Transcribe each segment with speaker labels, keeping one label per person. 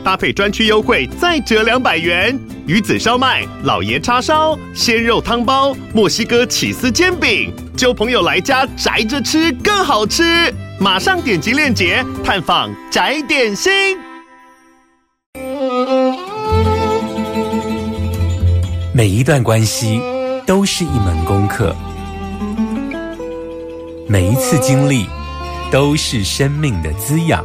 Speaker 1: 搭配专区优惠再折两百元。鱼子烧麦、老爷叉烧、鲜肉汤包、墨西哥起司煎饼，揪朋友来家宅着吃更好吃。马上点击链接探访宅点心。
Speaker 2: 每一段关系都是一门功课，每一次经历都是生命的滋养。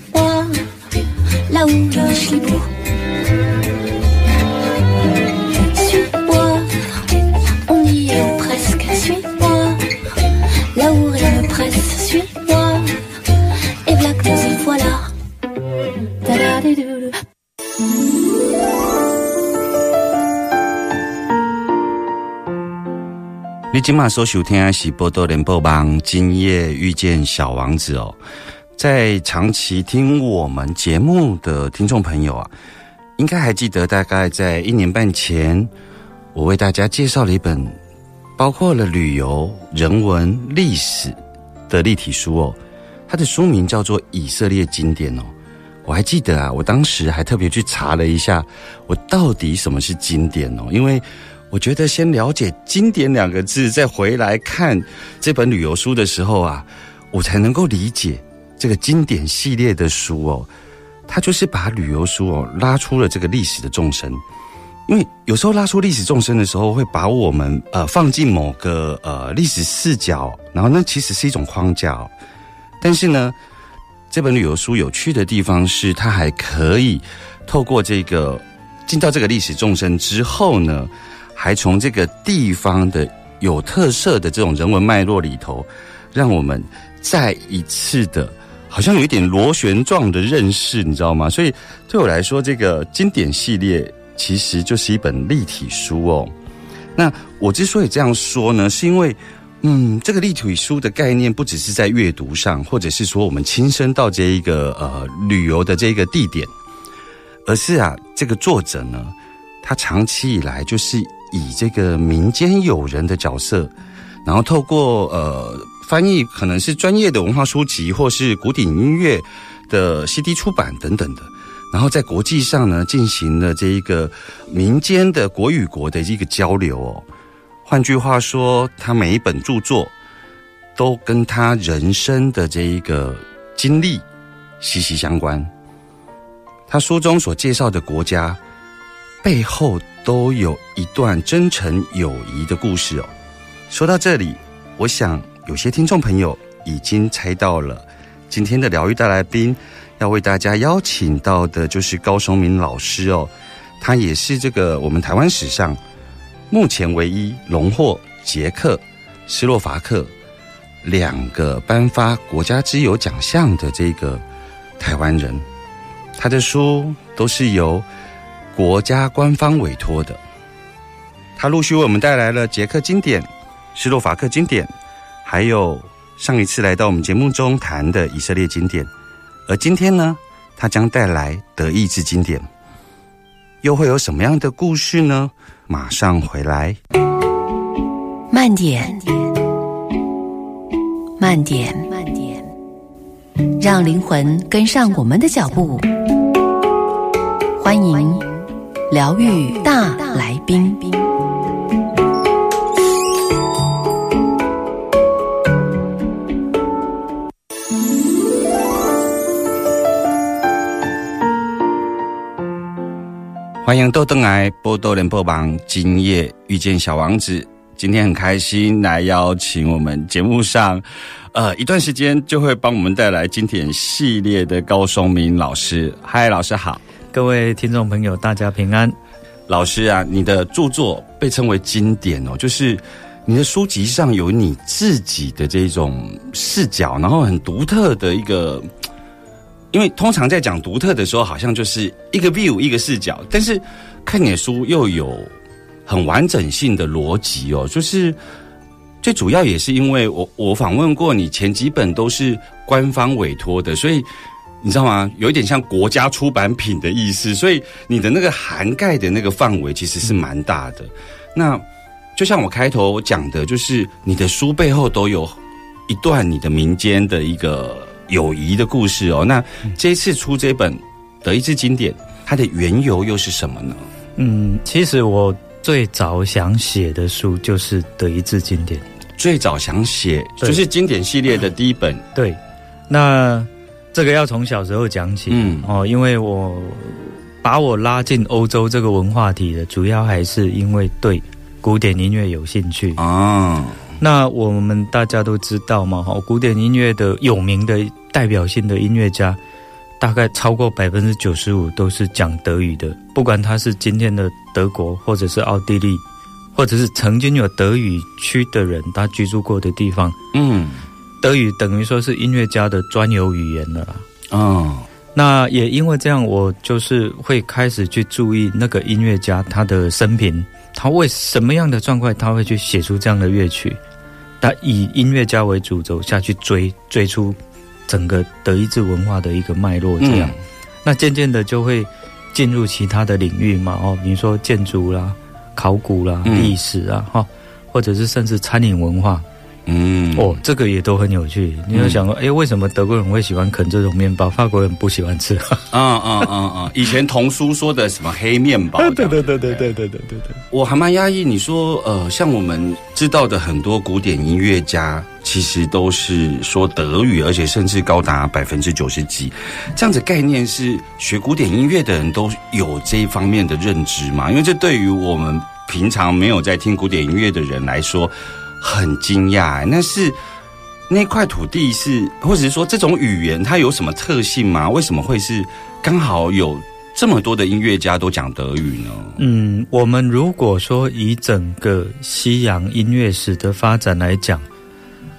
Speaker 3: 今晚所收听的是《波多连播帮今夜遇见小王子》哦，在长期听我们节目的听众朋友啊，应该还记得，大概在一年半前，我为大家介绍了一本包括了旅游、人文、历史的立体书哦，它的书名叫做《以色列经典》哦。我还记得啊，我当时还特别去查了一下，我到底什么是经典哦，因为。我觉得先了解“经典”两个字，再回来看这本旅游书的时候啊，我才能够理解这个经典系列的书哦。它就是把旅游书哦拉出了这个历史的纵深，因为有时候拉出历史纵深的时候，会把我们呃放进某个呃历史视角，然后那其实是一种框架、哦。但是呢，这本旅游书有趣的地方是，它还可以透过这个进到这个历史纵深之后呢。还从这个地方的有特色的这种人文脉络里头，让我们再一次的，好像有一点螺旋状的认识，你知道吗？所以对我来说，这个经典系列其实就是一本立体书哦。那我之所以这样说呢，是因为，嗯，这个立体书的概念不只是在阅读上，或者是说我们亲身到这一个呃旅游的这一个地点，而是啊，这个作者呢，他长期以来就是。以这个民间友人的角色，然后透过呃翻译，可能是专业的文化书籍，或是古典音乐的 CD 出版等等的，然后在国际上呢进行了这一个民间的国与国的一个交流哦。换句话说，他每一本著作都跟他人生的这一个经历息息相关。他书中所介绍的国家背后。都有一段真诚友谊的故事哦。说到这里，我想有些听众朋友已经猜到了，今天的疗愈大来宾要为大家邀请到的就是高松明老师哦。他也是这个我们台湾史上目前唯一荣获捷克斯洛伐克两个颁发国家之友奖项的这个台湾人。他的书都是由。国家官方委托的，他陆续为我们带来了捷克经典、斯洛伐克经典，还有上一次来到我们节目中谈的以色列经典，而今天呢，他将带来德意志经典，又会有什么样的故事呢？马上回来。
Speaker 4: 慢点，慢点，慢点，让灵魂跟上我们的脚步。欢迎。疗愈大来宾，
Speaker 3: 欢迎豆豆来波多连播榜，今夜遇见小王子。今天很开心来邀请我们节目上，呃，一段时间就会帮我们带来经典系列的高松明老师。嗨，老师好，
Speaker 5: 各位听众朋友，大家平安。
Speaker 3: 老师啊，你的著作被称为经典哦，就是你的书籍上有你自己的这种视角，然后很独特的一个。因为通常在讲独特的时候，好像就是一个 view 一个视角，但是看你的书又有很完整性的逻辑哦。就是最主要也是因为我我访问过你前几本都是官方委托的，所以你知道吗？有一点像国家出版品的意思，所以你的那个涵盖的那个范围其实是蛮大的。那就像我开头讲的，就是你的书背后都有一段你的民间的一个。友谊的故事哦，那这一次出这本《德意志经典》，它的缘由又是什么呢？
Speaker 5: 嗯，其实我最早想写的书就是《德意志经典》，
Speaker 3: 最早想写就是经典系列的第一本。
Speaker 5: 对，那这个要从小时候讲起，嗯哦，因为我把我拉进欧洲这个文化体的，主要还是因为对古典音乐有兴趣啊。那我们大家都知道嘛，哈，古典音乐的有名的。代表性的音乐家，大概超过百分之九十五都是讲德语的。不管他是今天的德国，或者是奥地利，或者是曾经有德语区的人，他居住过的地方，嗯，德语等于说是音乐家的专有语言了啦。哦，那也因为这样，我就是会开始去注意那个音乐家他的生平，他为什么样的状况他会去写出这样的乐曲？他以音乐家为主轴下去追追出。整个德意志文化的一个脉络，这样，那渐渐的就会进入其他的领域嘛，哦，比如说建筑啦、考古啦、历史啊，哈，或者是甚至餐饮文化。嗯，哦，这个也都很有趣。你有想过，哎，为什么德国人会喜欢啃这种面包，法国人不喜欢吃？啊啊
Speaker 3: 啊啊！以前童书说的什么黑面包？
Speaker 5: 对对对对对对对对对。
Speaker 3: 我还蛮压抑。你说，呃，像我们知道的很多古典音乐家，其实都是说德语，而且甚至高达百分之九十几。这样子概念是学古典音乐的人都有这一方面的认知嘛？因为这对于我们平常没有在听古典音乐的人来说。很惊讶，那是那块土地是，或者是说这种语言它有什么特性吗？为什么会是刚好有这么多的音乐家都讲德语呢？
Speaker 5: 嗯，我们如果说以整个西洋音乐史的发展来讲，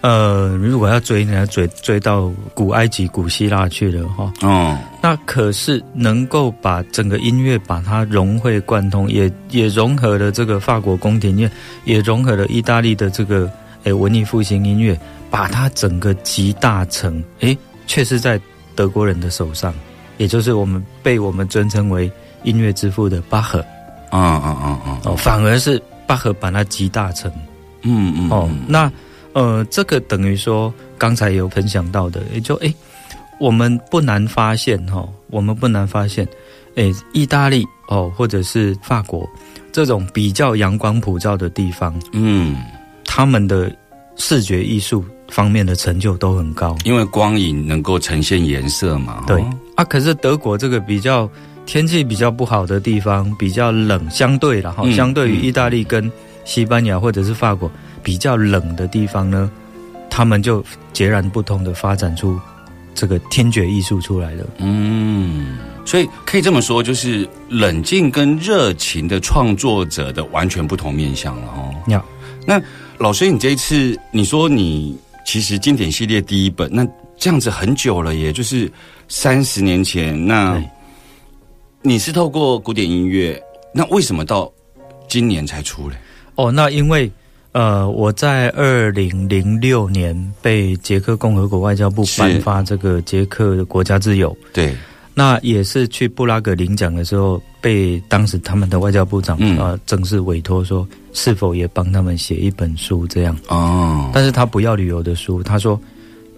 Speaker 5: 呃，如果要追，你要追追到古埃及、古希腊去了哈。哦，那可是能够把整个音乐把它融会贯通，也也融合了这个法国宫廷乐，也融合了意大利的这个诶文艺复兴音乐，把它整个集大成，诶，却是在德国人的手上，也就是我们被我们尊称为音乐之父的巴赫。啊啊啊啊！哦，反而是巴赫把它集大成。嗯嗯。哦，那。呃，这个等于说刚才有分享到的，也就哎，我们不难发现哈，我们不难发现，哎，意大利哦，或者是法国这种比较阳光普照的地方，嗯，他们的视觉艺术方面的成就都很高，
Speaker 3: 因为光影能够呈现颜色嘛。
Speaker 5: 对啊，可是德国这个比较天气比较不好的地方，比较冷，相对然后相对于意大利跟西班牙或者是法国。比较冷的地方呢，他们就截然不同的发展出这个听觉艺术出来了。嗯，
Speaker 3: 所以可以这么说，就是冷静跟热情的创作者的完全不同面相了哦。
Speaker 5: 要
Speaker 3: 那老师，你这一次你说你其实经典系列第一本，那这样子很久了，也就是三十年前。那你是透过古典音乐，那为什么到今年才出来？
Speaker 5: 哦，那因为。呃，我在二零零六年被捷克共和国外交部颁发这个捷克的国家自由。
Speaker 3: 对，
Speaker 5: 那也是去布拉格领奖的时候，被当时他们的外交部长啊正式委托说，是否也帮他们写一本书这样。哦，但是他不要旅游的书，他说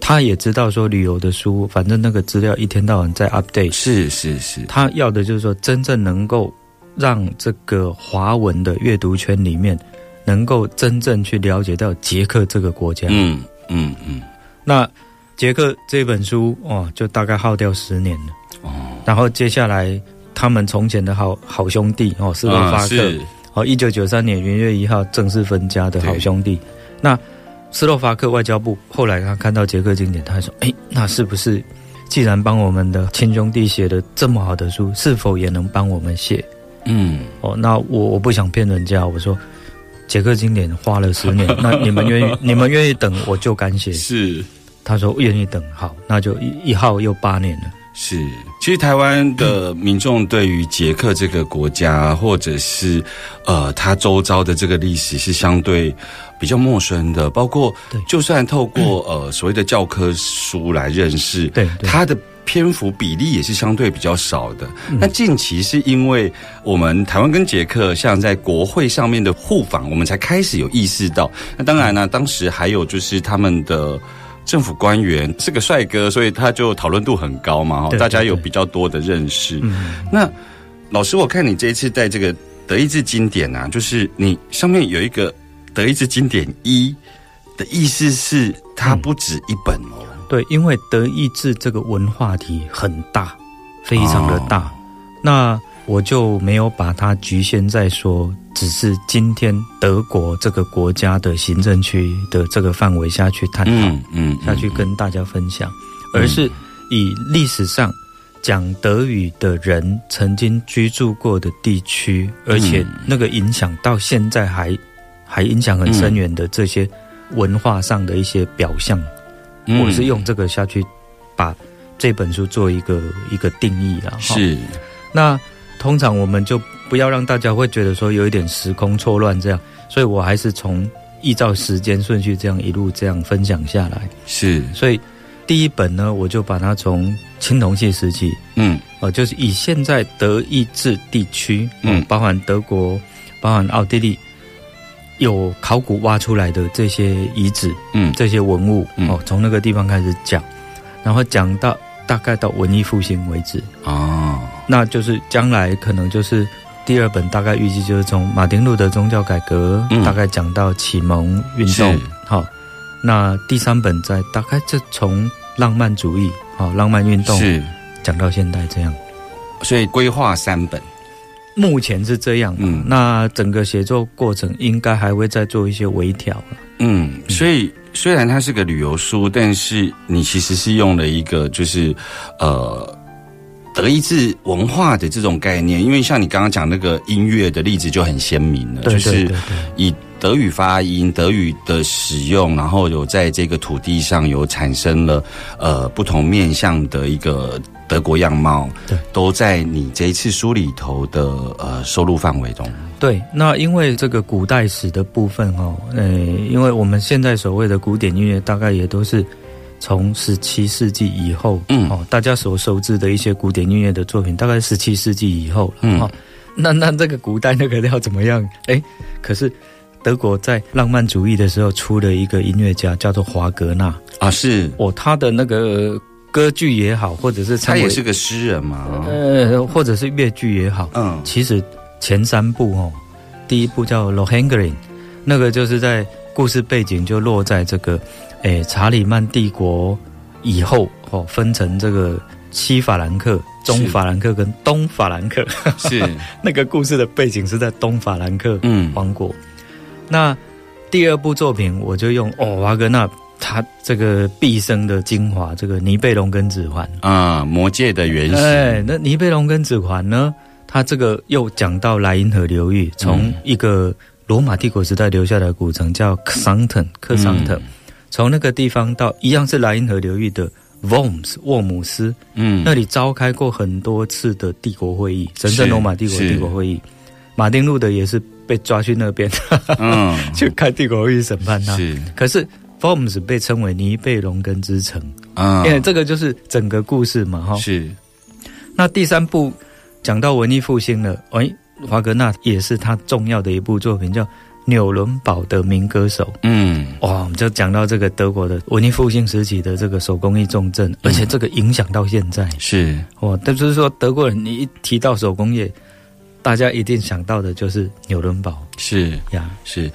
Speaker 5: 他也知道说旅游的书，反正那个资料一天到晚在 update。
Speaker 3: 是是是，
Speaker 5: 他要的就是说真正能够让这个华文的阅读圈里面。能够真正去了解到捷克这个国家，嗯嗯嗯，那捷克这本书哦，就大概耗掉十年了。哦，然后接下来他们从前的好好兄弟哦，斯洛伐克哦，一九九三年元月一号正式分家的好兄弟。那斯洛伐克外交部后来他看到捷克经典，他说：“哎，那是不是既然帮我们的亲兄弟写的这么好的书，是否也能帮我们写？”嗯，哦，那我我不想骗人家，我说捷克经典花了十年，那你们愿意你们愿意等，我就敢写。
Speaker 3: 是，
Speaker 5: 他说愿意等，好，那就一一号又八年了。
Speaker 3: 是，其实台湾的民众对于捷克这个国家，或者是呃，他周遭的这个历史是相对比较陌生的。包括，就算透过呃所谓的教科书来认识，
Speaker 5: 对，
Speaker 3: 它的篇幅比例也是相对比较少的。那近期是因为我们台湾跟捷克像在国会上面的互访，我们才开始有意识到。那当然呢，当时还有就是他们的。政府官员是个帅哥，所以他就讨论度很高嘛，大家有比较多的认识。那老师，我看你这一次带这个德意志经典啊，就是你上面有一个德意志经典一的意思是它不止一本哦。
Speaker 5: 对，因为德意志这个文化体很大，非常的大。那我就没有把它局限在说，只是今天德国这个国家的行政区的这个范围下去探讨，嗯，下去跟大家分享，而是以历史上讲德语的人曾经居住过的地区，而且那个影响到现在还还影响很深远的这些文化上的一些表象，我是用这个下去把这本书做一个一个定义了，
Speaker 3: 是。
Speaker 5: 那。通常我们就不要让大家会觉得说有一点时空错乱这样，所以我还是从依照时间顺序这样一路这样分享下来。
Speaker 3: 是，
Speaker 5: 所以第一本呢，我就把它从青铜器时期，嗯，呃，就是以现在德意志地区，嗯，包含德国、包含奥地利，有考古挖出来的这些遗址，嗯，这些文物，哦，从那个地方开始讲，然后讲到大概到文艺复兴为止。哦。那就是将来可能就是第二本，大概预计就是从马丁路德宗教改革，嗯大概讲到启蒙运动，好。那第三本在大概就从浪漫主义，好，浪漫运动
Speaker 3: 是
Speaker 5: 讲到现代这样。
Speaker 3: 所以规划三本，
Speaker 5: 目前是这样。嗯，那整个写作过程应该还会再做一些微调
Speaker 3: 嗯，所以虽然它是个旅游书，但是你其实是用了一个就是呃。德意志文化的这种概念，因为像你刚刚讲那个音乐的例子就很鲜明了，就是以德语发音、德语的使用，然后有在这个土地上有产生了呃不同面向的一个德国样貌，
Speaker 5: 对，
Speaker 3: 都在你这一次书里头的呃收录范围中。
Speaker 5: 对，那因为这个古代史的部分哦，呃，因为我们现在所谓的古典音乐，大概也都是。从十七世纪以后，嗯，哦，大家所熟知的一些古典音乐的作品，大概十七世纪以后，嗯，哦，那那这个古代那个要怎么样？哎，可是德国在浪漫主义的时候出了一个音乐家，叫做华格纳
Speaker 3: 啊，是
Speaker 5: 哦，他的那个歌剧也好，或者是
Speaker 3: 他也是个诗人嘛，
Speaker 5: 呃，或者是乐剧也好，嗯，其实前三部哦，第一部叫《Lohengrin》，那个就是在故事背景就落在这个。哎，查理曼帝国以后哦，分成这个西法兰克、中法兰克跟东法兰克。
Speaker 3: 是
Speaker 5: 那个故事的背景是在东法兰克王国。那第二部作品，我就用哦，瓦格纳他这个毕生的精华，这个尼贝龙根指环
Speaker 3: 啊，魔界的原型。
Speaker 5: 哎，那尼贝龙根指环呢？他这个又讲到莱茵河流域，从一个罗马帝国时代留下的古城叫克桑滕，克桑滕。从那个地方到一样是莱茵河流域的 Worms 沃姆斯，嗯，那里召开过很多次的帝国会议，神圣罗马帝国帝国会议，马丁路德也是被抓去那边，嗯，去开帝国会议审判他。是，可是 Worms 被称为尼贝龙根之城。啊，因为这个就是整个故事嘛，哈。
Speaker 3: 是，
Speaker 5: 那第三部讲到文艺复兴了，哎，华格纳也是他重要的一部作品，叫。纽伦堡的民歌手，嗯，哇，我们就讲到这个德国的文艺复兴时期的这个手工艺重镇，而且这个影响到现在。
Speaker 3: 是，
Speaker 5: 哇，但就是说德国人，你一提到手工业，大家一定想到的就是纽伦堡，
Speaker 3: 是。呀，是。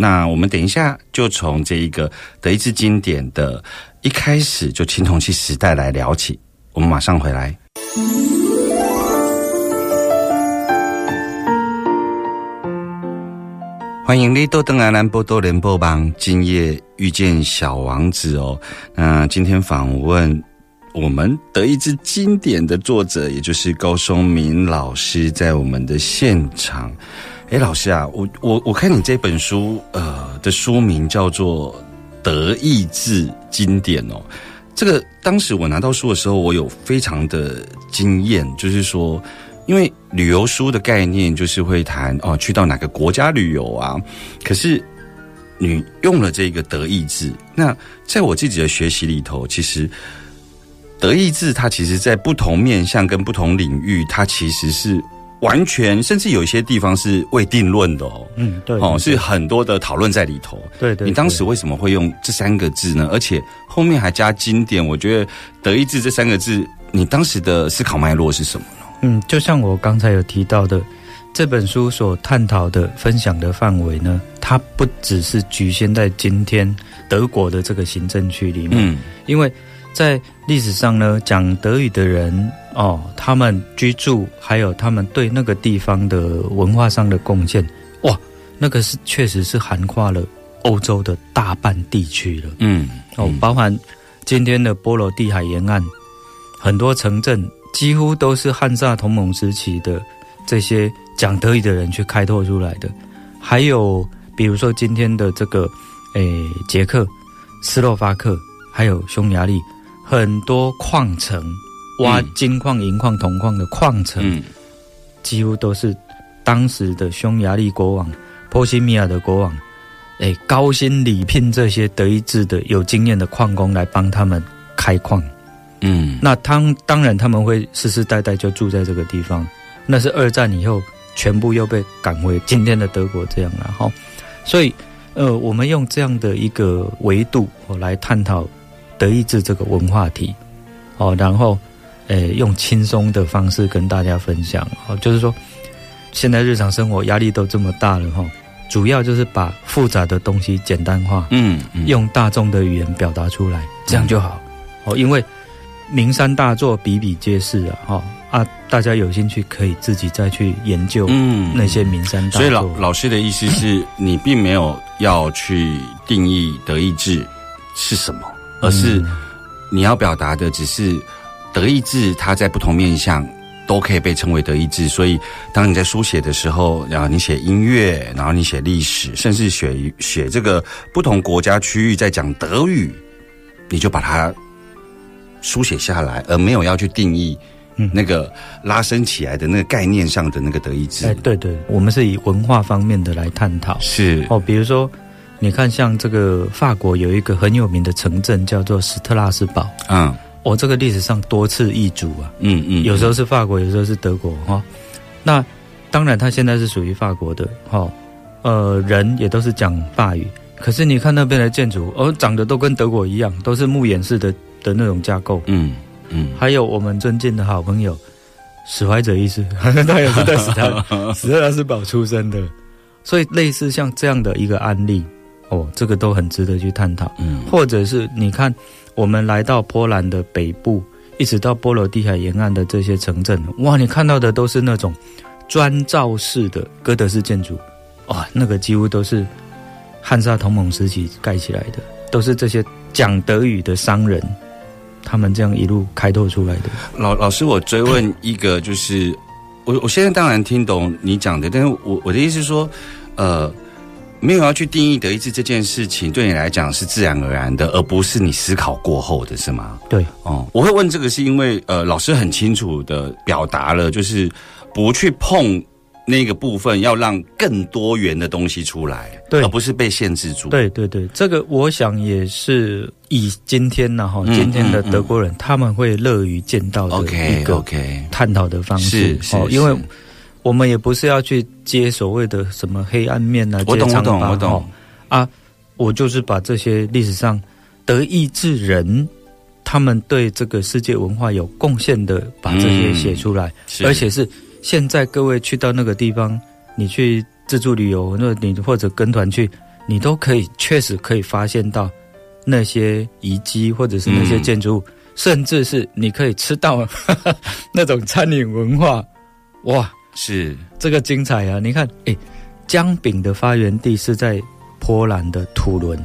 Speaker 3: 那我们等一下就从这一个德意志经典的一开始就青铜器时代来聊起，我们马上回来。欢迎你多登来兰波多联播榜，今夜遇见小王子哦。那今天访问我们德意志经典的作者，也就是高松明老师，在我们的现场。哎，老师啊，我我我看你这本书，呃，的书名叫做《德意志经典》哦。这个当时我拿到书的时候，我有非常的惊艳，就是说。因为旅游书的概念就是会谈哦，去到哪个国家旅游啊？可是你用了这个德意志，那在我自己的学习里头，其实德意志它其实在不同面向跟不同领域，它其实是完全，甚至有一些地方是未定论的哦。
Speaker 5: 嗯，对，
Speaker 3: 哦，是很多的讨论在里头。
Speaker 5: 对对，
Speaker 3: 你当时为什么会用这三个字呢？而且后面还加经典，我觉得德意志这三个字，你当时的思考脉络是什么呢？
Speaker 5: 嗯，就像我刚才有提到的，这本书所探讨的、分享的范围呢，它不只是局限在今天德国的这个行政区里面。嗯，因为在历史上呢，讲德语的人哦，他们居住还有他们对那个地方的文化上的贡献，哇，那个是确实是涵跨了欧洲的大半地区了。嗯，哦，包含今天的波罗的海沿岸很多城镇。几乎都是汉萨同盟时期的这些讲德语的人去开拓出来的，还有比如说今天的这个诶捷克、斯洛伐克，还有匈牙利，很多矿城挖金矿、银矿、铜矿的矿城，几乎都是当时的匈牙利国王、波西米亚的国王，诶高薪礼聘这些德意志的有经验的矿工来帮他们开矿。嗯，那当当然他们会世世代代就住在这个地方，那是二战以后全部又被赶回今天的德国这样了哈。所以，呃，我们用这样的一个维度哦来探讨德意志这个文化体，哦，然后，诶，用轻松的方式跟大家分享哦，就是说，现在日常生活压力都这么大了哈，主要就是把复杂的东西简单化，嗯，用大众的语言表达出来，这样就好哦，因为。名山大作比比皆是啊，哈啊！大家有兴趣可以自己再去研究，嗯，那些名山大作。
Speaker 3: 所以老老师的意思是 你并没有要去定义德意志是什么，而是你要表达的只是德意志，它在不同面向都可以被称为德意志。所以当你在书写的时候，然后你写音乐，然后你写历史，甚至写写这个不同国家区域在讲德语，你就把它。书写下来，而没有要去定义那个拉伸起来的那个概念上的那个德意志。
Speaker 5: 哎，对对，我们是以文化方面的来探讨。
Speaker 3: 是
Speaker 5: 哦，比如说，你看像这个法国有一个很有名的城镇叫做斯特拉斯堡。嗯，我这个历史上多次易主啊。嗯嗯，有时候是法国，有时候是德国哈。那当然，它现在是属于法国的哈。呃，人也都是讲法语，可是你看那边的建筑，哦，长得都跟德国一样，都是木眼式的。的那种架构，嗯嗯，还有我们尊敬的好朋友史怀哲医师，他也是在史特史 特拉斯堡出生的，所以类似像这样的一个案例，哦，这个都很值得去探讨。嗯，或者是你看，我们来到波兰的北部，一直到波罗的海沿岸的这些城镇，哇，你看到的都是那种砖造式的哥德式建筑，哇，那个几乎都是汉萨同盟时期盖起来的，都是这些讲德语的商人。他们这样一路开拓出来的。
Speaker 3: 老老师，我追问一个，就是我我现在当然听懂你讲的，但是我我的意思是说，呃，没有要去定义德意志这件事情，对你来讲是自然而然的，而不是你思考过后的是吗？
Speaker 5: 对，
Speaker 3: 哦，我会问这个是因为，呃，老师很清楚的表达了，就是不去碰。那个部分要让更多元的东西出来，
Speaker 5: 对，
Speaker 3: 而不是被限制住。
Speaker 5: 对对对，这个我想也是以今天呢哈，今天的德国人他们会乐于见到的一个探讨的方式
Speaker 3: 哦，
Speaker 5: 因为我们也不是要去接所谓的什么黑暗面啊，
Speaker 3: 我懂我懂我懂。
Speaker 5: 啊，我就是把这些历史上德意志人他们对这个世界文化有贡献的，把这些写出来，而且是。现在各位去到那个地方，你去自助旅游，那你或者跟团去，你都可以确实可以发现到那些遗迹，或者是那些建筑物，甚至是你可以吃到 那种餐饮文化，哇，
Speaker 3: 是。
Speaker 5: 这个精彩啊！你看，哎，姜饼的发源地是在波兰的土伦，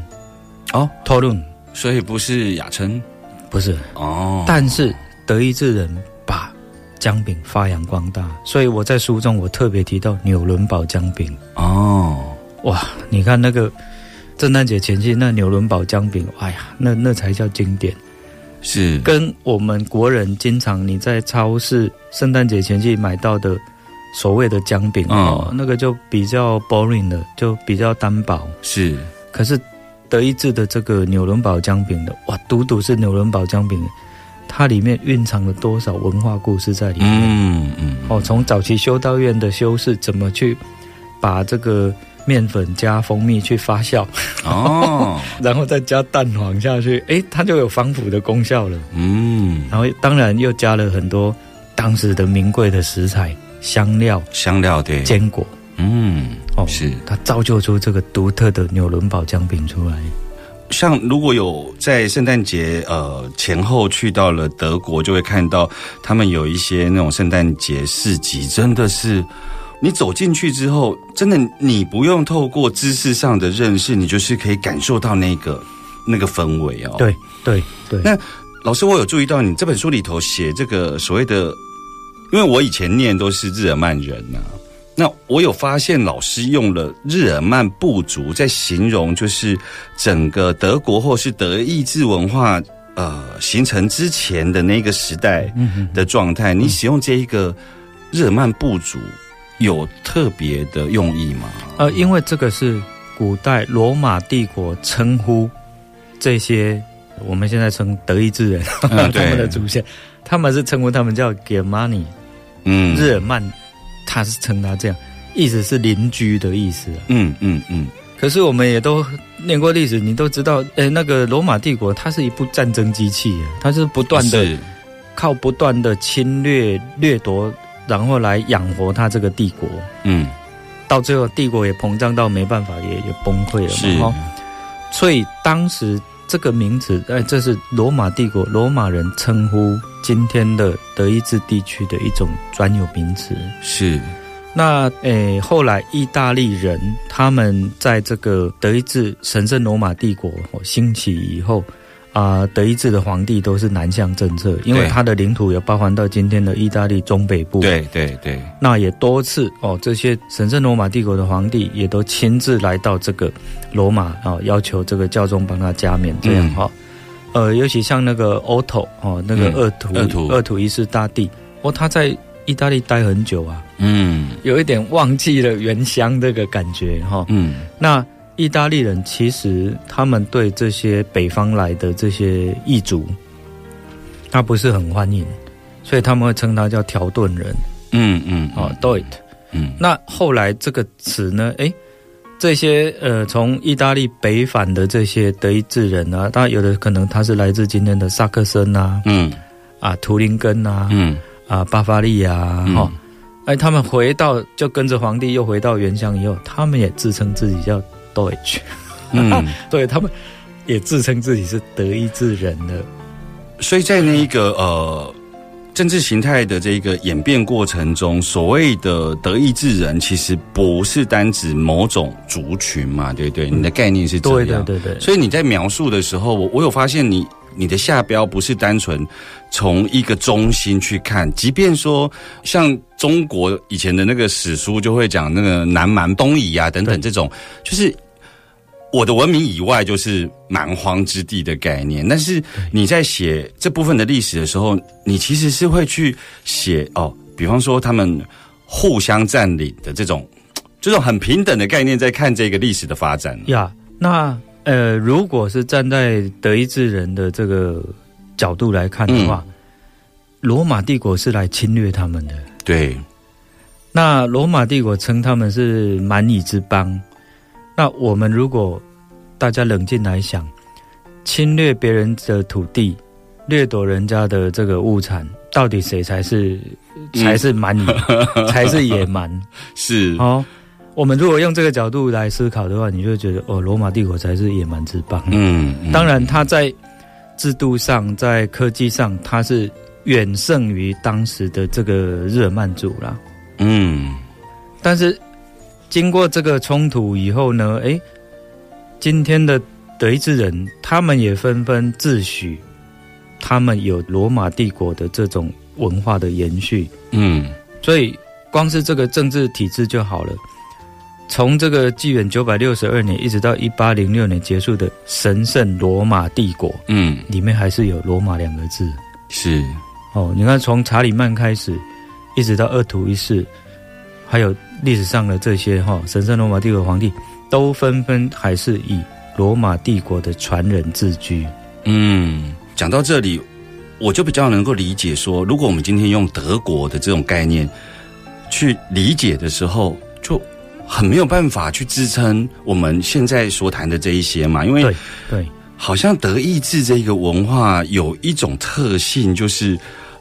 Speaker 3: 哦，
Speaker 5: 托伦，
Speaker 3: 所以不是雅琛，
Speaker 5: 不是。
Speaker 3: 哦，
Speaker 5: 但是德意志人把姜饼发扬光大，所以我在书中我特别提到纽伦堡姜饼。
Speaker 3: 哦，
Speaker 5: 哇，你看那个圣诞节前夕那纽伦堡姜饼，哎呀，那那才叫经典。
Speaker 3: 是。
Speaker 5: 跟我们国人经常你在超市圣诞节前夕买到的所谓的姜饼、哦，那个就比较 boring 的，就比较单薄。
Speaker 3: 是，
Speaker 5: 可是德意志的这个纽伦堡姜饼的，哇，独独是纽伦堡姜饼，它里面蕴藏了多少文化故事在里面？
Speaker 3: 嗯嗯，
Speaker 5: 哦，从早期修道院的修士怎么去把这个。面粉加蜂蜜去发酵，
Speaker 3: 哦，
Speaker 5: 然后再加蛋黄下去，哎，它就有防腐的功效了。
Speaker 3: 嗯，
Speaker 5: 然后当然又加了很多当时的名贵的食材、香料、
Speaker 3: 香料对
Speaker 5: 坚果。
Speaker 3: 嗯，哦，是
Speaker 5: 它造就出这个独特的纽伦堡姜饼出来。
Speaker 3: 像如果有在圣诞节呃前后去到了德国，就会看到他们有一些那种圣诞节市集，真的是。你走进去之后，真的你不用透过知识上的认识，你就是可以感受到那个那个氛围哦。
Speaker 5: 对对对。
Speaker 3: 那老师，我有注意到你这本书里头写这个所谓的，因为我以前念都是日耳曼人呐，那我有发现老师用了日耳曼部族在形容，就是整个德国或是德意志文化呃形成之前的那个时代的状态。你使用这一个日耳曼部族。有特别的用意吗？
Speaker 5: 呃，因为这个是古代罗马帝国称呼这些我们现在称德意志人 他们的祖先，他们是称呼他们叫 Germani，嗯，日耳曼，他是称他这样，意思是邻居的意思。
Speaker 3: 嗯嗯嗯。
Speaker 5: 可是我们也都念过历史，你都知道，呃，那个罗马帝国它是一部战争机器，它是不断的靠不断的侵略掠夺。然后来养活它这个帝国，嗯，到最后帝国也膨胀到没办法，也也崩溃了嘛。所以当时这个名字，哎，这是罗马帝国罗马人称呼今天的德意志地区的一种专有名词。
Speaker 3: 是，
Speaker 5: 那诶，后来意大利人他们在这个德意志神圣罗马帝国兴起以后。啊，德意志的皇帝都是南向政策，因为他的领土也包含到今天的意大利中北部。
Speaker 3: 对对对，
Speaker 5: 那也多次哦，这些神圣罗马帝国的皇帝也都亲自来到这个罗马啊，要求这个教宗帮他加冕这样哈。呃，尤其像那个 Otto 哦，那个二图二图鄂图一世大帝哦，他在意大利待很久啊，嗯，有一点忘记了原乡这个感觉哈，嗯，那。意大利人其实他们对这些北方来的这些异族，他不是很欢迎，所以他们会称他叫条顿人。嗯嗯，哦 d o it。嗯，那后来这个词呢？哎，这些呃，从意大利北返的这些德意志人啊，当然有的可能他是来自今天的萨克森啊，嗯，啊，图林根啊，嗯，啊，巴伐利亚哈，哎，他们回到就跟着皇帝又回到原乡以后，他们也自称自己叫。Deutsch，嗯，对他们也自称自己是德意志人的，
Speaker 3: 所以在那一个呃政治形态的这个演变过程中，所谓的德意志人其实不是单指某种族群嘛，对不对？你的概念是这
Speaker 5: 样，对对对。
Speaker 3: 所以你在描述的时候，我我有发现你你的下标不是单纯从一个中心去看，即便说像中国以前的那个史书就会讲那个南蛮东夷啊等等这种，就是。我的文明以外就是蛮荒之地的概念，但是你在写这部分的历史的时候，你其实是会去写哦，比方说他们互相占领的这种这种很平等的概念，在看这个历史的发展
Speaker 5: 呀。那呃，如果是站在德意志人的这个角度来看的话，罗马帝国是来侵略他们的。
Speaker 3: 对，
Speaker 5: 那罗马帝国称他们是蛮夷之邦。那我们如果大家冷静来想，侵略别人的土地，掠夺人家的这个物产，到底谁才是才是蛮夷，才是野蛮？
Speaker 3: 是
Speaker 5: 哦。我们如果用这个角度来思考的话，你就觉得哦，罗马帝国才是野蛮之邦。嗯，当然，它在制度上，在科技上，它是远胜于当时的这个日耳曼族啦。嗯，但是。经过这个冲突以后呢，哎，今天的德意志人他们也纷纷自诩，他们有罗马帝国的这种文化的延续。嗯，所以光是这个政治体制就好了。从这个纪元九百六十二年一直到一八零六年结束的神圣罗马帝国，嗯，里面还是有罗马两个字。
Speaker 3: 是
Speaker 5: 哦，你看从查理曼开始，一直到二土一世，还有历史上的这些哈神圣罗马帝国皇帝，都纷纷还是以罗马帝国的传人自居。
Speaker 3: 嗯，讲到这里，我就比较能够理解说，如果我们今天用德国的这种概念去理解的时候，就。很没有办法去支撑我们现在所谈的这一些嘛，因为
Speaker 5: 对，
Speaker 3: 好像德意志这个文化有一种特性，就是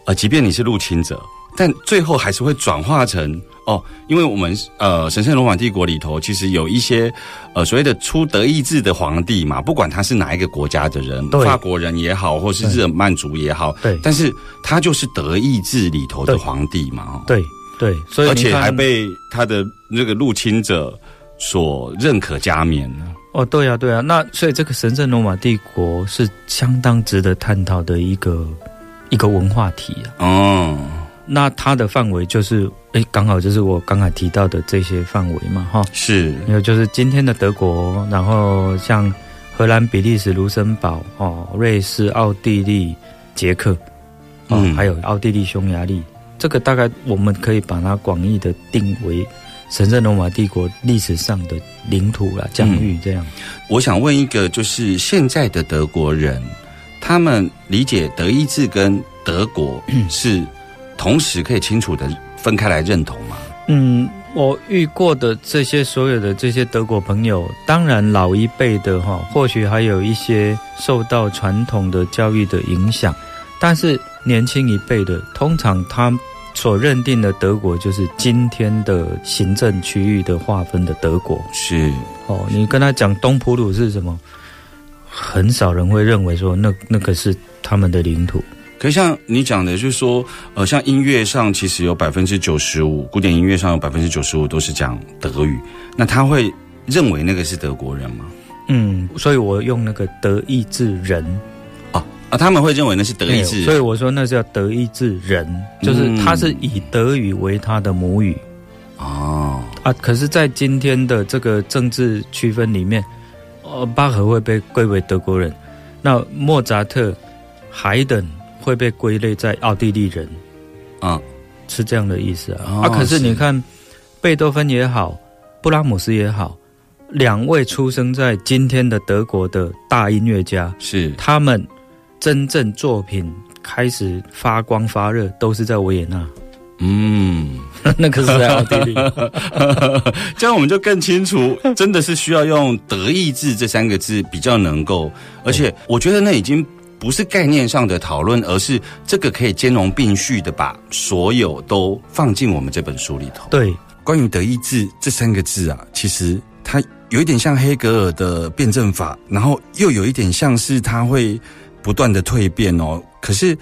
Speaker 3: 呃，即便你是入侵者，但最后还是会转化成哦，因为我们呃神圣罗马帝国里头其实有一些呃所谓的出德意志的皇帝嘛，不管他是哪一个国家的人，法国人也好，或是日耳曼族也好，
Speaker 5: 对，
Speaker 3: 但是他就是德意志里头的皇帝嘛，
Speaker 5: 对。对，所以
Speaker 3: 而且还被他的那个入侵者所认可加冕呢。
Speaker 5: 哦，对呀，对呀，那所以这个神圣罗马帝国是相当值得探讨的一个一个文化体啊。哦，那它的范围就是，哎，刚好就是我刚才提到的这些范围嘛，哈。
Speaker 3: 是，
Speaker 5: 有就是今天的德国，然后像荷兰、比利时、卢森堡、哦，瑞士、奥地利、捷克，哦，还有奥地利、匈牙利。这个大概我们可以把它广义的定为神圣罗马帝国历史上的领土了疆域这样。
Speaker 3: 我想问一个，就是现在的德国人，他们理解德意志跟德国 是同时可以清楚的分开来认同吗？
Speaker 5: 嗯，我遇过的这些所有的这些德国朋友，当然老一辈的哈，或许还有一些受到传统的教育的影响，但是年轻一辈的，通常他。所认定的德国就是今天的行政区域的划分的德国
Speaker 3: 是
Speaker 5: 哦，你跟他讲东普鲁是什么，很少人会认为说那那个是他们的领土。
Speaker 3: 可像你讲的，就是说呃，像音乐上其实有百分之九十五，古典音乐上有百分之九十五都是讲德语，那他会认为那个是德国人吗？
Speaker 5: 嗯，所以我用那个德意志人。
Speaker 3: 啊，他们会认为那是德意志，
Speaker 5: 所以我说那是叫德意志人，就是他是以德语为他的母语。哦，啊，可是，在今天的这个政治区分里面，呃，巴赫会被归为德国人，那莫扎特、海等会被归类在奥地利人。啊，是这样的意思啊。啊，可是你看，贝多芬也好，布拉姆斯也好，两位出生在今天的德国的大音乐家，
Speaker 3: 是
Speaker 5: 他们。真正作品开始发光发热，都是在维也纳。嗯，那可是在奥地利。
Speaker 3: 这样我们就更清楚，真的是需要用“德意志”这三个字比较能够。而且，我觉得那已经不是概念上的讨论，而是这个可以兼容并蓄的把所有都放进我们这本书里头。
Speaker 5: 对，
Speaker 3: 关于“德意志”这三个字啊，其实它有一点像黑格尔的辩证法，然后又有一点像是他会。不断的蜕变哦，可是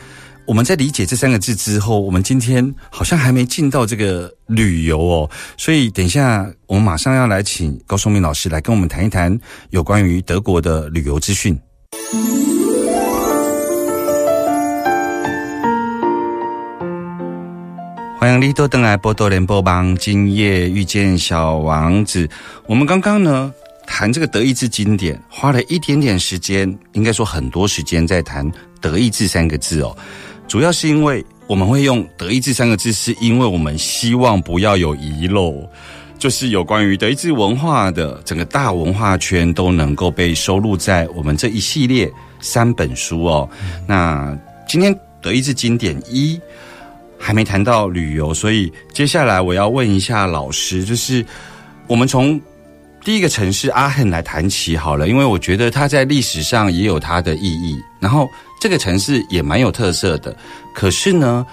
Speaker 3: 我们在理解这三个字之后，我们今天好像还没进到这个旅游哦，所以等一下我们马上要来请高松明老师来跟我们谈一谈有关于德国的旅游资讯。欢迎利多登来波多连播帮，今夜遇见小王子。我们刚刚呢？谈这个德意志经典，花了一点点时间，应该说很多时间在谈德意志三个字哦。主要是因为我们会用德意志三个字，是因为我们希望不要有遗漏，就是有关于德意志文化的整个大文化圈都能够被收录在我们这一系列三本书哦。那今天德意志经典一还没谈到旅游，所以接下来我要问一下老师，就是我们从。第一个城市阿亨来谈起好了，因为我觉得它在历史上也有它的意义，然后这个城市也蛮有特色的。可是呢，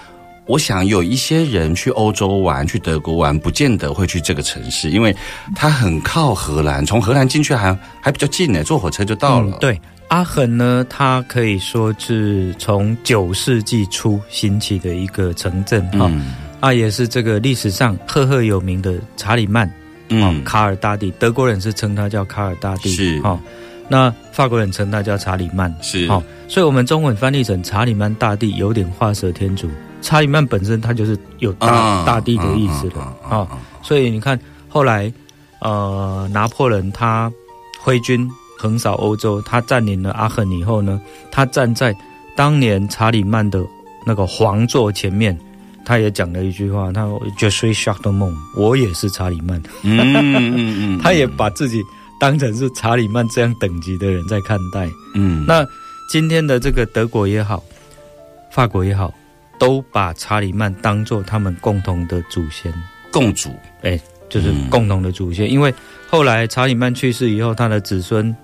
Speaker 3: 我想有一些人去欧洲玩、去德国玩，不见得会去这个城市，因为它很靠荷兰，从荷兰进去还还比较近呢，坐火车就到了。
Speaker 5: 对，阿亨呢，它可以说是从九世纪初兴起的一个城镇哈，啊，也是这个历史上赫赫有名的查理曼。嗯，卡尔大帝，德国人是称他叫卡尔大帝，
Speaker 3: 是。
Speaker 5: 哈。那法国人称他叫查理曼，
Speaker 3: 是。
Speaker 5: 好，所以我们中文翻译成查理曼大帝，有点画蛇添足。查理曼本身他就是有大大帝的意思的啊，所以你看后来呃拿破仑他挥军横扫欧洲，他占领了阿肯以后呢，他站在当年查理曼的那个皇座前面，他也讲了一句话，他说 j u s t shock the moon，我也是查理曼，嗯嗯嗯，他也把自己。当成是查理曼这样等级的人在看待，嗯，那今天的这个德国也好，法国也好，都把查理曼当做他们共同的祖先，
Speaker 3: 共主，
Speaker 5: 哎，就是共同的祖先。因为后来查理曼去世以后，他的子孙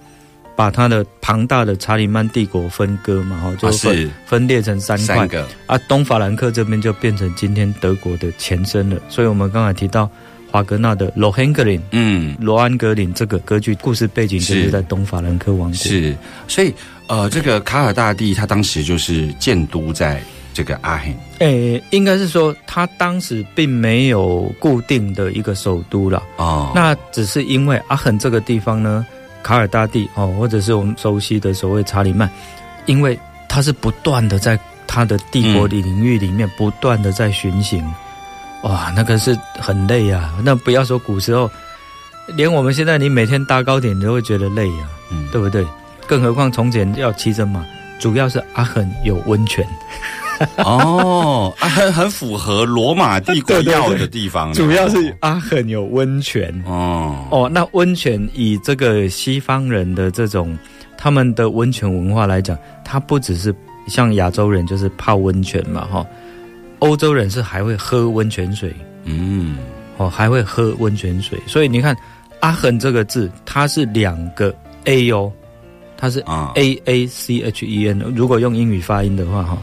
Speaker 5: 把他的庞大的查理曼帝国分割嘛，哈，就分分裂成三块，啊，东法兰克这边就变成今天德国的前身了。所以我们刚才提到。华格纳的《罗安格林》，嗯，罗安格林这个歌剧故事背景就是在东法兰克王国。
Speaker 3: 是，所以呃，这个卡尔大帝他当时就是建都在这个阿亨。
Speaker 5: 诶，应该是说他当时并没有固定的一个首都了。哦，那只是因为阿亨这个地方呢，卡尔大帝哦，或者是我们熟悉的所谓查理曼，因为他是不断的在他的帝国领域里面不断的在巡行。哇，那个是很累啊！那不要说古时候，连我们现在你每天搭高铁，你都会觉得累啊，嗯，对不对？更何况从前要骑着马，主要是阿很有温泉。
Speaker 3: 哦，啊很很符合罗马帝国要的地方，
Speaker 5: 主要是阿很有温泉。哦。哦，那温泉以这个西方人的这种他们的温泉文化来讲，它不只是像亚洲人就是泡温泉嘛，哈。欧洲人是还会喝温泉水，嗯，哦，还会喝温泉水，所以你看“阿恒”这个字，它是两个 A 哦，它是 A A C H E N。如果用英语发音的话，哈，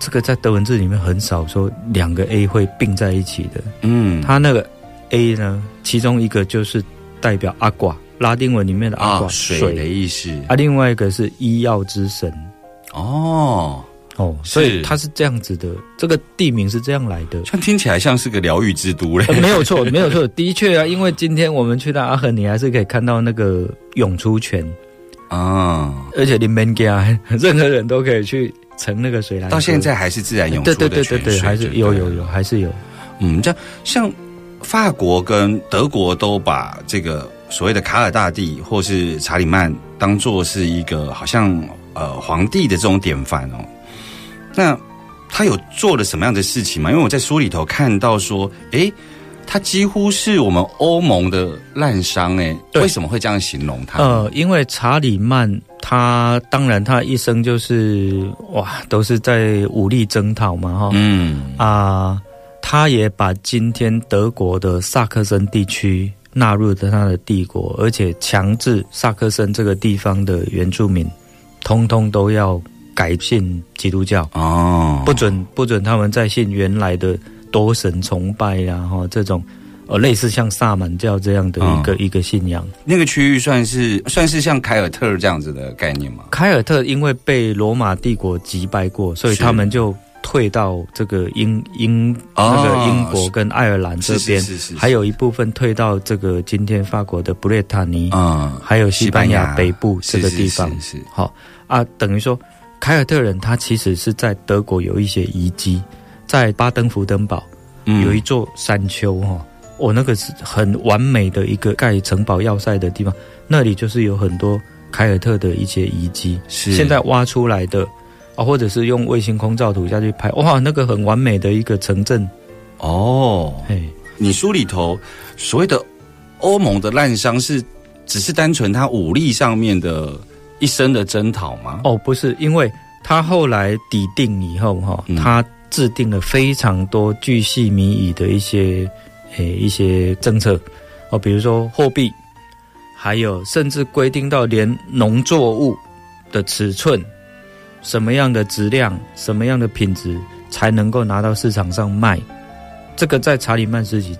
Speaker 5: 这个在德文字里面很少说两个 A 会并在一起的。嗯，它那个 A 呢，其中一个就是代表阿寡，拉丁文里面的阿寡
Speaker 3: 水的意思，
Speaker 5: 啊，另外一个是医药之神。哦。哦，所以它是这样子的，这个地名是这样来的，
Speaker 3: 像听起来像是个疗愈之都嘞。
Speaker 5: 没有错，没有错，的确啊，因为今天我们去到阿恒，你还是可以看到那个涌出泉啊，而且你们家 任何人都可以去盛那个水来。
Speaker 3: 到现在还是自然涌出的泉水，
Speaker 5: 还是有有有，还是有。
Speaker 3: 嗯，这样像法国跟德国都把这个所谓的卡尔大帝或是查理曼当做是一个好像呃皇帝的这种典范哦。那他有做了什么样的事情吗？因为我在书里头看到说，哎，他几乎是我们欧盟的烂商，哎，为什么会这样形容他？
Speaker 5: 呃，因为查理曼他当然他一生就是哇，都是在武力征讨嘛，哈，嗯啊，他也把今天德国的萨克森地区纳入了他的帝国，而且强制萨克森这个地方的原住民通通都要。改信基督教哦，不准不准他们再信原来的多神崇拜呀，哈，这种呃类似像萨满教这样的一个一个信仰。
Speaker 3: 那个区域算是算是像凯尔特这样子的概念吗？
Speaker 5: 凯尔特因为被罗马帝国击败过，所以他们就退到这个英英那个英国跟爱尔兰这边，还有一部分退到这个今天法国的布列塔尼啊，还有西班牙北部这个地方。是好啊，等于说。凯尔特人他其实是在德国有一些遗迹，在巴登福登堡有一座山丘哈，我那个是很完美的一个盖城堡要塞的地方，那里就是有很多凯尔特的一些遗迹，是现在挖出来的啊，或者是用卫星空照图下去拍，哇，那个很完美的一个城镇
Speaker 3: 哦。嘿，你书里头所谓的欧盟的滥觞是只是单纯他武力上面的。一生的征讨吗？
Speaker 5: 哦，不是，因为他后来抵定以后，哈，他制定了非常多巨细靡遗的一些诶一些政策，哦，比如说货币，还有甚至规定到连农作物的尺寸，什么样的质量，什么样的品质才能够拿到市场上卖，这个在查理曼时期。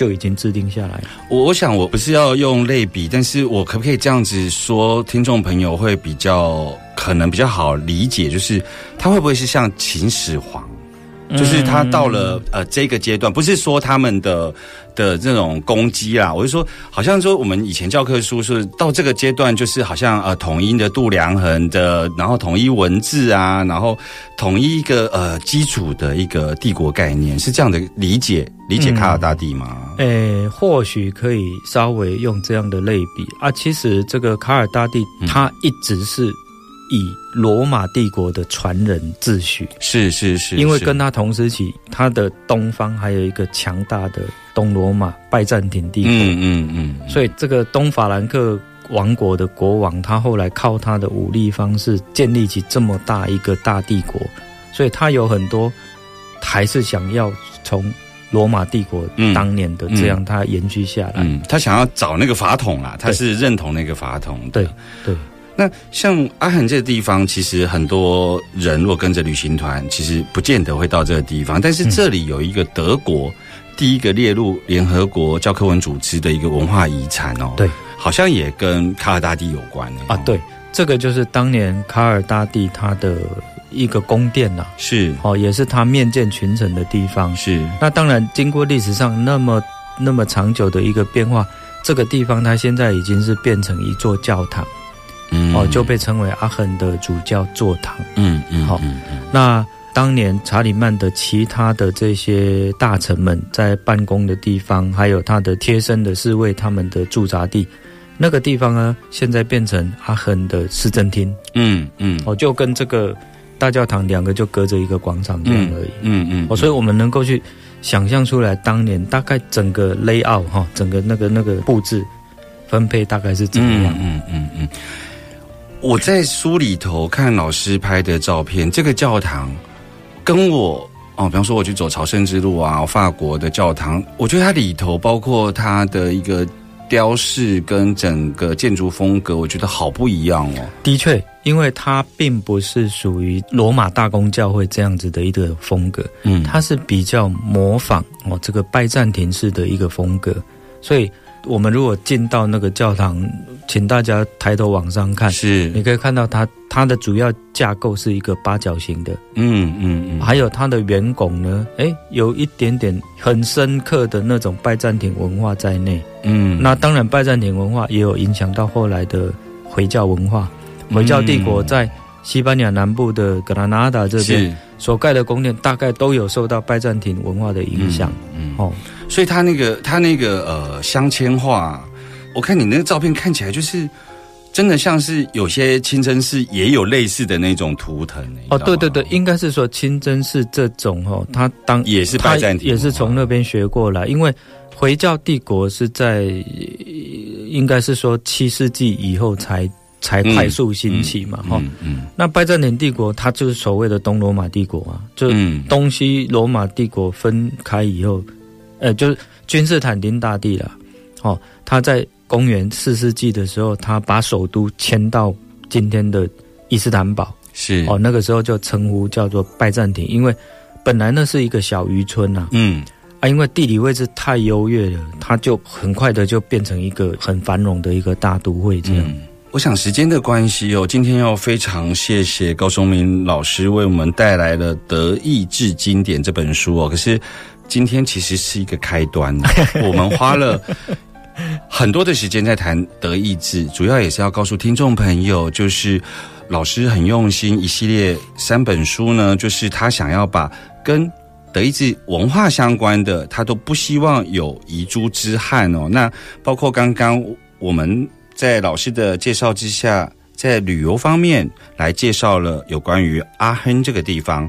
Speaker 5: 就已经制定下来。
Speaker 3: 我我想我不是要用类比，但是我可不可以这样子说，听众朋友会比较可能比较好理解，就是他会不会是像秦始皇就是他到了呃这个阶段，不是说他们的的这种攻击啊，我是说，好像说我们以前教科书是到这个阶段，就是好像呃统一的度量衡的，然后统一文字啊，然后统一一个呃基础的一个帝国概念，是这样的理解理解卡尔大帝吗？
Speaker 5: 诶，或许可以稍微用这样的类比啊。其实这个卡尔大帝他一直是。以罗马帝国的传人自诩，
Speaker 3: 是是是，
Speaker 5: 因为跟他同时期，他的东方还有一个强大的东罗马拜占庭帝国，嗯嗯嗯，所以这个东法兰克王国的国王，他后来靠他的武力方式建立起这么大一个大帝国，所以他有很多还是想要从罗马帝国当年的这样，他延续下来，
Speaker 3: 他想要找那个法统啦，他是认同那个法统，
Speaker 5: 对对。
Speaker 3: 那像阿罕这个地方，其实很多人如果跟着旅行团，其实不见得会到这个地方。但是这里有一个德国第一个列入联合国教科文组织的一个文化遗产哦，
Speaker 5: 对，
Speaker 3: 好像也跟卡尔大帝有关
Speaker 5: 啊。对，这个就是当年卡尔大帝他的一个宫殿呐，
Speaker 3: 是
Speaker 5: 哦，也是他面见群臣的地方。
Speaker 3: 是
Speaker 5: 那当然，经过历史上那么那么长久的一个变化，这个地方它现在已经是变成一座教堂。哦，就被称为阿恒的主教座堂。嗯嗯，好。那当年查理曼的其他的这些大臣们在办公的地方，还有他的贴身的侍卫他们的驻扎地，那个地方呢，现在变成阿恒的市政厅。嗯嗯，哦，就跟这个大教堂两个就隔着一个广场这样而已。嗯嗯，哦，所以我们能够去想象出来，当年大概整个 layout 哈，整个那个那个布置分配大概是怎么样？嗯嗯嗯。
Speaker 3: 我在书里头看老师拍的照片，这个教堂跟我哦，比方说我去走朝圣之路啊，法国的教堂，我觉得它里头包括它的一个雕饰跟整个建筑风格，我觉得好不一样哦。
Speaker 5: 的确，因为它并不是属于罗马大公教会这样子的一个风格，嗯，它是比较模仿哦这个拜占庭式的一个风格，所以。我们如果进到那个教堂，请大家抬头往上看，
Speaker 3: 是，
Speaker 5: 你可以看到它它的主要架构是一个八角形的，嗯嗯嗯，还有它的圆拱呢，哎，有一点点很深刻的那种拜占庭文化在内，嗯，那当然拜占庭文化也有影响到后来的回教文化，回教帝国在西班牙南部的格拉纳达这边所盖的宫殿，大概都有受到拜占庭文化的影响，嗯
Speaker 3: 哦。所以他那个他那个呃镶嵌画，我看你那个照片看起来就是真的像是有些清真寺也有类似的那种图腾
Speaker 5: 哦，对对对，应该是说清真寺这种哦，他当
Speaker 3: 也是拜占庭，
Speaker 5: 也是从那边学过来，因为回教帝国是在应该是说七世纪以后才才快速兴起嘛，哈，嗯，那拜占庭帝国它就是所谓的东罗马帝国啊，就是东西罗马帝国分开以后。呃，就是君士坦丁大帝了，哦，他在公元四世纪的时候，他把首都迁到今天的伊斯坦堡，
Speaker 3: 是。
Speaker 5: 哦，那个时候就称呼叫做拜占庭，因为本来那是一个小渔村呐，嗯，啊，因为地理位置太优越了，它就很快的就变成一个很繁荣的一个大都会这样。
Speaker 3: 我想时间的关系哦，今天要非常谢谢高松明老师为我们带来了《德意志经典》这本书哦，可是。今天其实是一个开端，我们花了很多的时间在谈德意志，主要也是要告诉听众朋友，就是老师很用心，一系列三本书呢，就是他想要把跟德意志文化相关的，他都不希望有遗珠之憾哦。那包括刚刚我们在老师的介绍之下，在旅游方面来介绍了有关于阿亨这个地方。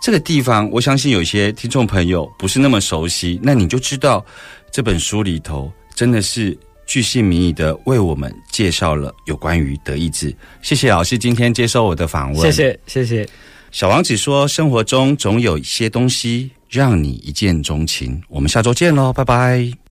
Speaker 3: 这个地方，我相信有些听众朋友不是那么熟悉，那你就知道这本书里头真的是巨细靡遗的为我们介绍了有关于德意志。谢谢老师今天接受我的访问，
Speaker 5: 谢谢谢谢。
Speaker 3: 小王子说：“生活中总有一些东西让你一见钟情。”我们下周见喽，拜拜。